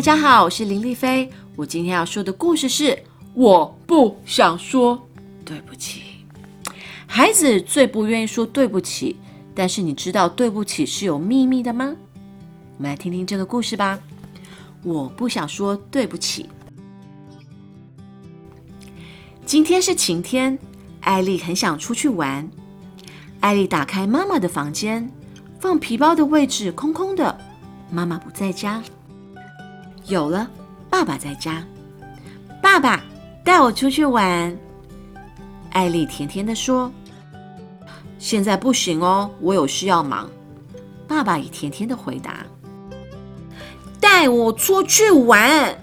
大家好，我是林丽菲。我今天要说的故事是：我不想说对不起。孩子最不愿意说对不起，但是你知道对不起是有秘密的吗？我们来听听这个故事吧。我不想说对不起。今天是晴天，艾丽很想出去玩。艾丽打开妈妈的房间，放皮包的位置空空的，妈妈不在家。有了，爸爸在家。爸爸带我出去玩。艾丽甜甜的说：“现在不行哦，我有事要忙。”爸爸也甜甜的回答：“带我出去玩。”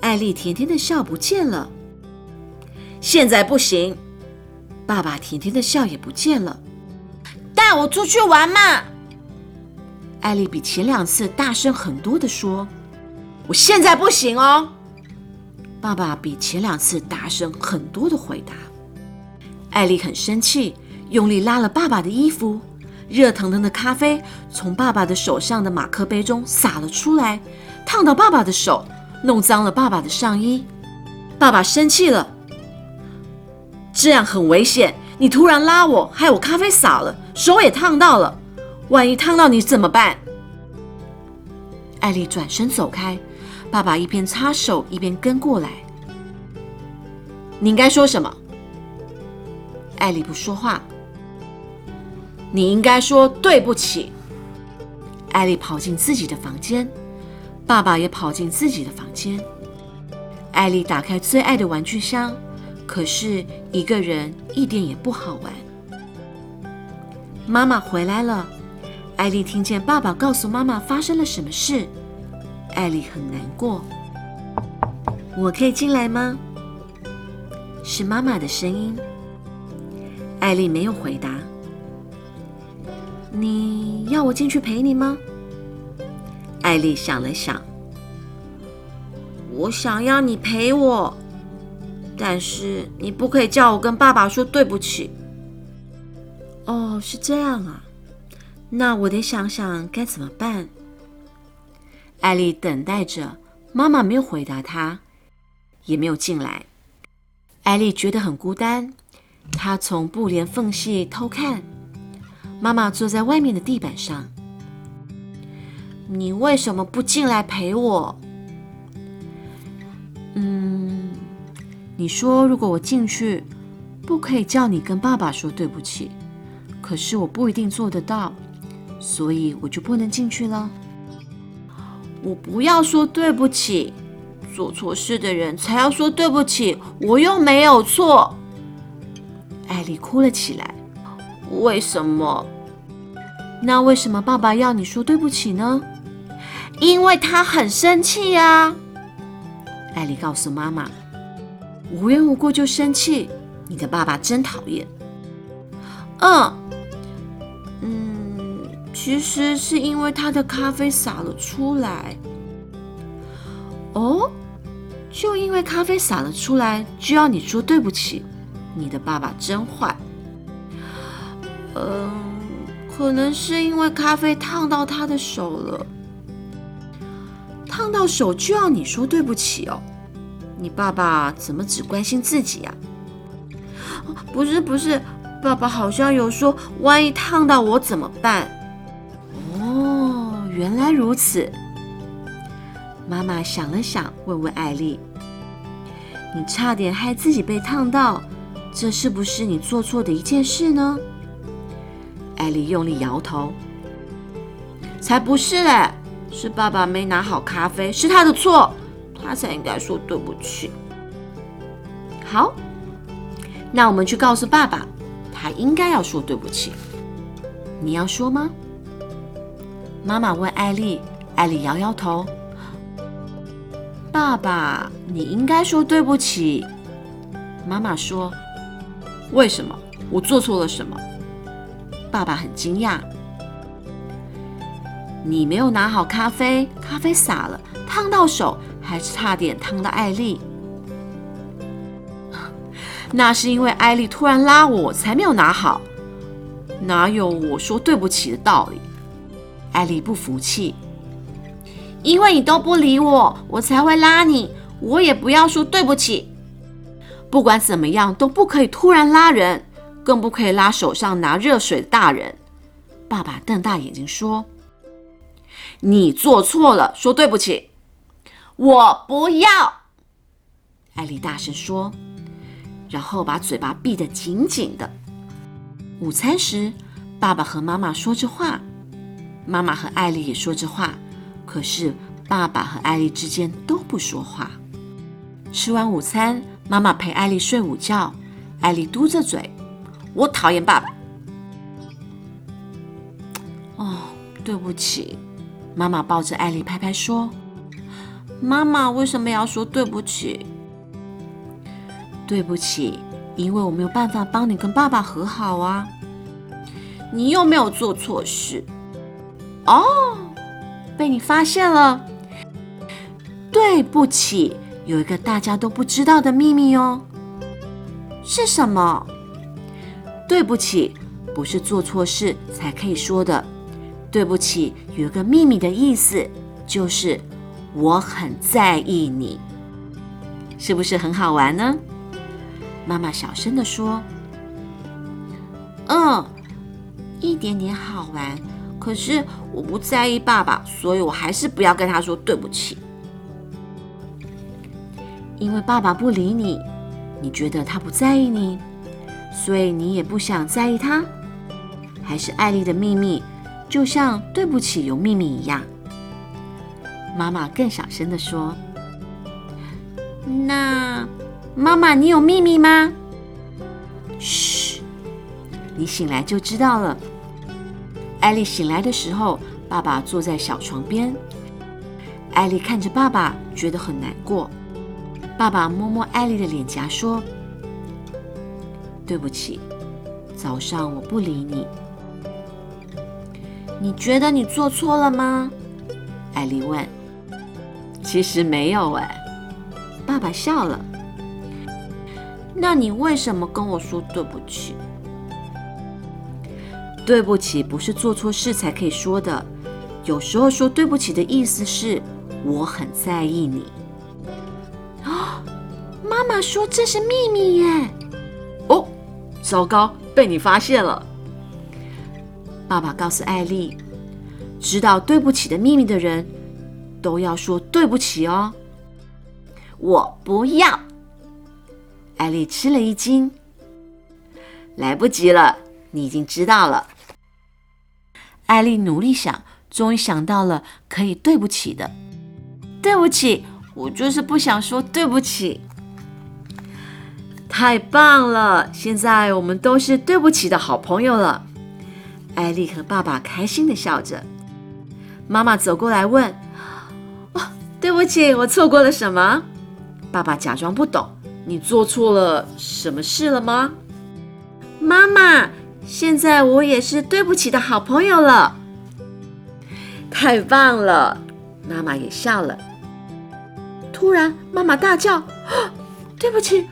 艾丽甜甜的笑不见了。现在不行。爸爸甜甜的笑也不见了。带我出去玩嘛！艾丽比前两次大声很多的说。我现在不行哦，爸爸比前两次大声很多的回答。艾丽很生气，用力拉了爸爸的衣服，热腾腾的咖啡从爸爸的手上的马克杯中洒了出来，烫到爸爸的手，弄脏了爸爸的上衣。爸爸生气了，这样很危险，你突然拉我，害我咖啡洒了，手也烫到了，万一烫到你怎么办？艾丽转身走开。爸爸一边擦手一边跟过来。你应该说什么？艾丽不说话。你应该说对不起。艾丽跑进自己的房间，爸爸也跑进自己的房间。艾丽打开最爱的玩具箱，可是一个人一点也不好玩。妈妈回来了，艾丽听见爸爸告诉妈妈发生了什么事。艾丽很难过。我可以进来吗？是妈妈的声音。艾丽没有回答。你要我进去陪你吗？艾丽想了想。我想要你陪我，但是你不可以叫我跟爸爸说对不起。哦，是这样啊。那我得想想该怎么办。艾丽等待着，妈妈没有回答她，也没有进来。艾丽觉得很孤单，她从布帘缝隙偷看，妈妈坐在外面的地板上。你为什么不进来陪我？嗯，你说如果我进去，不可以叫你跟爸爸说对不起，可是我不一定做得到，所以我就不能进去了。我不要说对不起，做错事的人才要说对不起，我又没有错。艾丽哭了起来。为什么？那为什么爸爸要你说对不起呢？因为他很生气呀。艾丽告诉妈妈：“无缘无故就生气，你的爸爸真讨厌。”嗯。嗯其实是因为他的咖啡洒了出来。哦，就因为咖啡洒了出来，就要你说对不起。你的爸爸真坏。嗯，可能是因为咖啡烫到他的手了。烫到手就要你说对不起哦。你爸爸怎么只关心自己呀？不是不是，爸爸好像有说，万一烫到我怎么办？原来如此，妈妈想了想，问问艾丽：“你差点害自己被烫到，这是不是你做错的一件事呢？”艾丽用力摇头：“才不是嘞，是爸爸没拿好咖啡，是他的错，他才应该说对不起。”好，那我们去告诉爸爸，他应该要说对不起。你要说吗？妈妈问艾丽，艾丽摇摇头。爸爸，你应该说对不起。妈妈说：“为什么？我做错了什么？”爸爸很惊讶。你没有拿好咖啡，咖啡洒了，烫到手，还差点烫到艾丽。那是因为艾丽突然拉我，才没有拿好。哪有我说对不起的道理？艾丽不服气，因为你都不理我，我才会拉你。我也不要说对不起。不管怎么样，都不可以突然拉人，更不可以拉手上拿热水的大人。爸爸瞪大眼睛说：“你做错了，说对不起。”我不要。艾丽大声说，然后把嘴巴闭得紧紧的。午餐时，爸爸和妈妈说着话，妈妈和艾丽也说着话，可是爸爸和艾丽之间都不说话。吃完午餐，妈妈陪艾丽睡午觉，艾丽嘟着嘴：“我讨厌爸爸。”哦，对不起。妈妈抱着艾丽拍拍说：“妈妈为什么要说对不起？对不起，因为我没有办法帮你跟爸爸和好啊。你又没有做错事。哦，被你发现了。对不起。”有一个大家都不知道的秘密哦，是什么？对不起，不是做错事才可以说的。对不起，有一个秘密的意思，就是我很在意你，是不是很好玩呢？妈妈小声的说：“嗯，一点点好玩。可是我不在意爸爸，所以我还是不要跟他说对不起。”因为爸爸不理你，你觉得他不在意你，所以你也不想在意他。还是艾丽的秘密，就像对不起有秘密一样。妈妈更小声的说：“那妈妈，你有秘密吗？”嘘，你醒来就知道了。艾丽醒来的时候，爸爸坐在小床边。艾丽看着爸爸，觉得很难过。爸爸摸摸艾丽的脸颊，说：“对不起，早上我不理你。你觉得你做错了吗？”艾丽问。“其实没有哎。”爸爸笑了。“那你为什么跟我说对不起？”“对不起不是做错事才可以说的，有时候说对不起的意思是我很在意你。”啊妈妈说这是秘密耶！哦，糟糕，被你发现了。爸爸告诉艾丽，知道对不起的秘密的人都要说对不起哦。我不要。艾丽吃了一惊，来不及了，你已经知道了。艾丽努力想，终于想到了可以对不起的。对不起，我就是不想说对不起。太棒了！现在我们都是对不起的好朋友了。艾丽和爸爸开心的笑着。妈妈走过来问：“哦，对不起，我错过了什么？”爸爸假装不懂：“你做错了什么事了吗？”妈妈，现在我也是对不起的好朋友了。太棒了！妈妈也笑了。突然，妈妈大叫：“对不起！”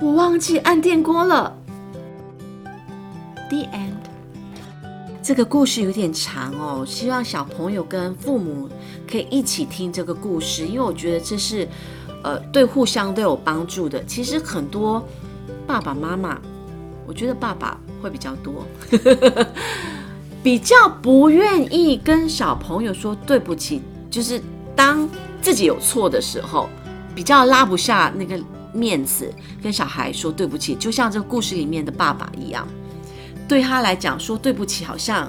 我忘记按电锅了。The end。这个故事有点长哦，希望小朋友跟父母可以一起听这个故事，因为我觉得这是呃对互相都有帮助的。其实很多爸爸妈妈，我觉得爸爸会比较多，比较不愿意跟小朋友说对不起，就是当自己有错的时候，比较拉不下那个。面子跟小孩说对不起，就像这个故事里面的爸爸一样，对他来讲说对不起好像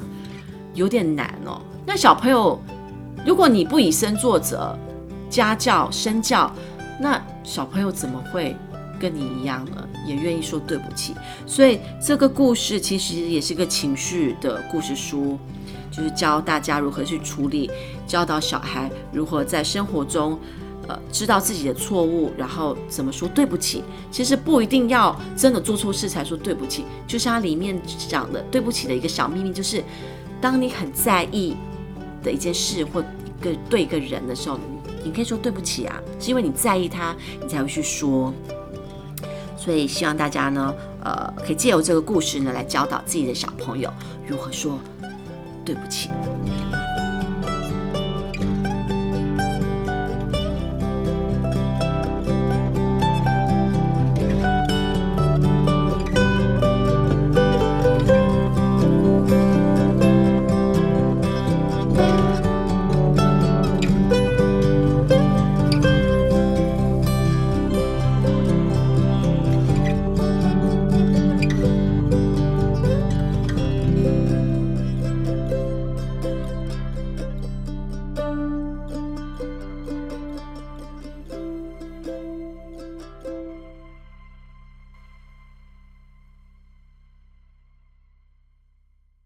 有点难哦。那小朋友，如果你不以身作则，家教身教，那小朋友怎么会跟你一样呢？也愿意说对不起。所以这个故事其实也是个情绪的故事书，就是教大家如何去处理，教导小孩如何在生活中。呃，知道自己的错误，然后怎么说对不起？其实不一定要真的做错事才说对不起。就像它里面讲的，对不起的一个小秘密，就是当你很在意的一件事或一个对一个人的时候，你可以说对不起啊，是因为你在意他，你才会去说。所以希望大家呢，呃，可以借由这个故事呢，来教导自己的小朋友如何说对不起。